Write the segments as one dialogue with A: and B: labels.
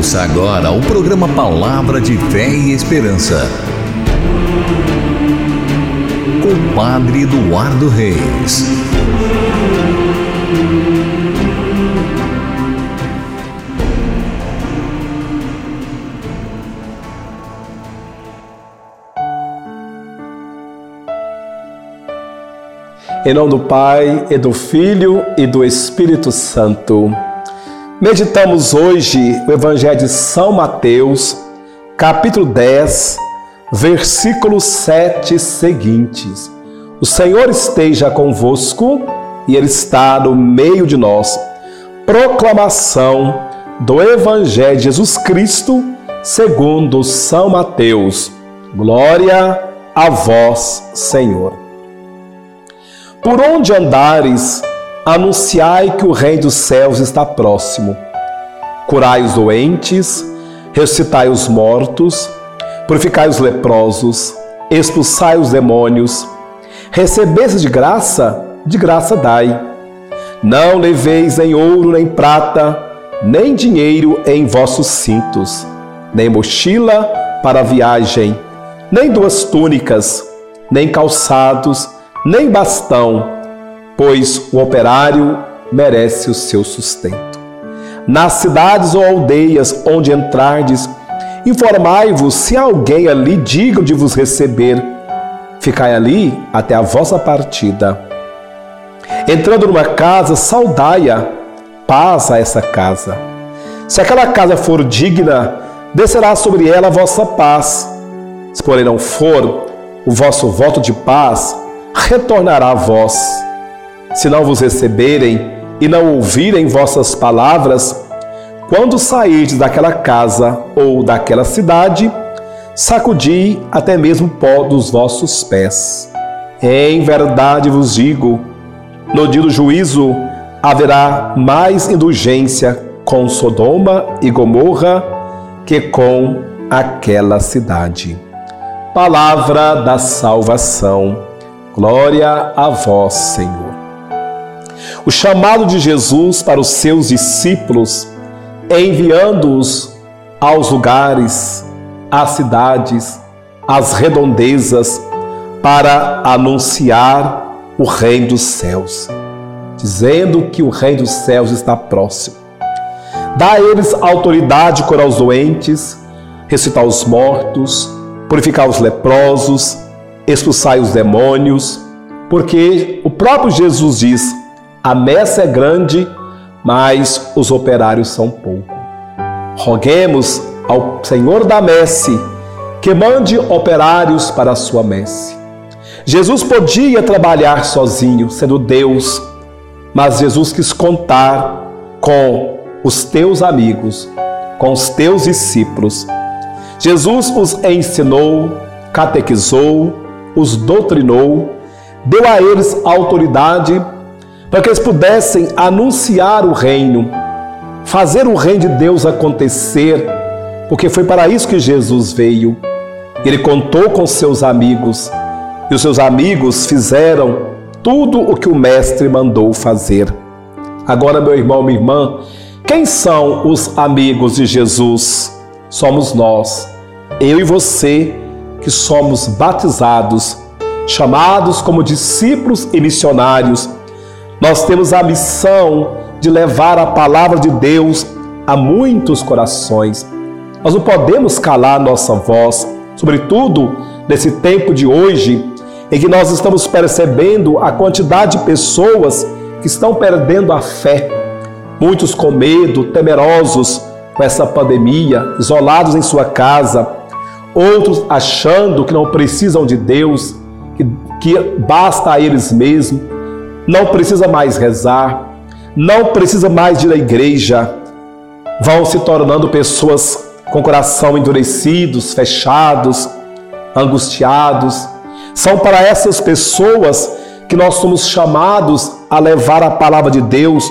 A: Ouça agora o programa Palavra de Fé e Esperança. Com o Padre Eduardo Reis.
B: Em nome do Pai, e do Filho e do Espírito Santo. Meditamos hoje o Evangelho de São Mateus, capítulo 10, versículos 7 seguintes. O Senhor esteja convosco e Ele está no meio de nós. Proclamação do Evangelho de Jesus Cristo, segundo São Mateus. Glória a vós, Senhor. Por onde andares, anunciai que o reino dos céus está próximo. Curai os doentes, ressuscitai os mortos, purificai os leprosos, expulsai os demônios. Recebestes de graça, de graça dai. Não leveis nem ouro, nem prata, nem dinheiro em vossos cintos, nem mochila para a viagem, nem duas túnicas, nem calçados, nem bastão pois o operário merece o seu sustento. Nas cidades ou aldeias onde entrardes, informai-vos se alguém ali diga de vos receber. Ficai ali até a vossa partida. Entrando numa casa, saudai-a, paz a essa casa. Se aquela casa for digna, descerá sobre ela a vossa paz. Se porém não for, o vosso voto de paz retornará a vós se não vos receberem e não ouvirem vossas palavras, quando sairdes daquela casa ou daquela cidade, sacudi até mesmo o pó dos vossos pés. Em verdade vos digo, no dia do juízo haverá mais indulgência com Sodoma e Gomorra que com aquela cidade. Palavra da salvação. Glória a vós, Senhor. O chamado de Jesus para os seus discípulos, enviando-os aos lugares, às cidades, às redondezas, para anunciar o reino dos céus, dizendo que o reino dos céus está próximo. Dá a eles autoridade curar os doentes, ressuscitar os mortos, purificar os leprosos, expulsar os demônios, porque o próprio Jesus diz: a messe é grande, mas os operários são poucos. Roguemos ao Senhor da messe que mande operários para a sua messe. Jesus podia trabalhar sozinho, sendo Deus, mas Jesus quis contar com os teus amigos, com os teus discípulos. Jesus os ensinou, catequizou, os doutrinou, deu a eles autoridade para que eles pudessem anunciar o reino, fazer o reino de Deus acontecer, porque foi para isso que Jesus veio. Ele contou com seus amigos e os seus amigos fizeram tudo o que o Mestre mandou fazer. Agora, meu irmão, minha irmã, quem são os amigos de Jesus? Somos nós, eu e você, que somos batizados, chamados como discípulos e missionários nós temos a missão de levar a palavra de Deus a muitos corações. Nós não podemos calar nossa voz, sobretudo nesse tempo de hoje, em que nós estamos percebendo a quantidade de pessoas que estão perdendo a fé. Muitos com medo, temerosos com essa pandemia, isolados em sua casa, outros achando que não precisam de Deus, que, que basta a eles mesmos não precisa mais rezar, não precisa mais ir à igreja, vão se tornando pessoas com coração endurecidos, fechados, angustiados. São para essas pessoas que nós somos chamados a levar a palavra de Deus,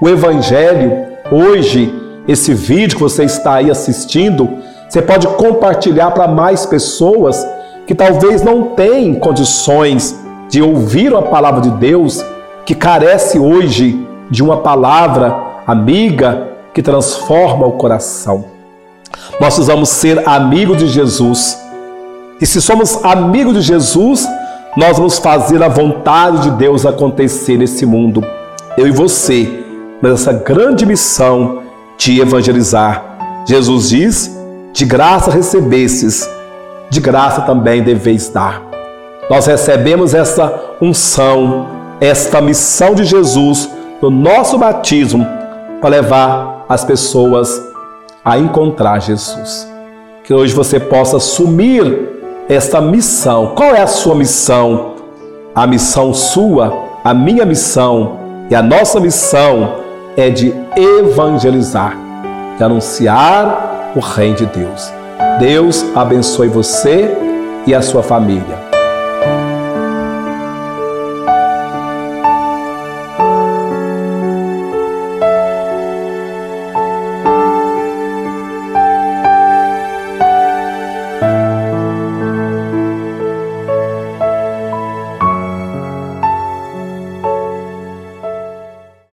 B: o Evangelho. Hoje, esse vídeo que você está aí assistindo, você pode compartilhar para mais pessoas que talvez não têm condições de ouvir a palavra de Deus que carece hoje de uma palavra amiga que transforma o coração. Nós precisamos ser amigos de Jesus. E se somos amigos de Jesus, nós vamos fazer a vontade de Deus acontecer nesse mundo. Eu e você, nessa grande missão de evangelizar. Jesus diz: de graça recebestes, de graça também deveis dar. Nós recebemos essa unção, esta missão de Jesus no nosso batismo para levar as pessoas a encontrar Jesus. Que hoje você possa assumir esta missão. Qual é a sua missão? A missão sua, a minha missão e a nossa missão é de evangelizar, de anunciar o Reino de Deus. Deus abençoe você e a sua família.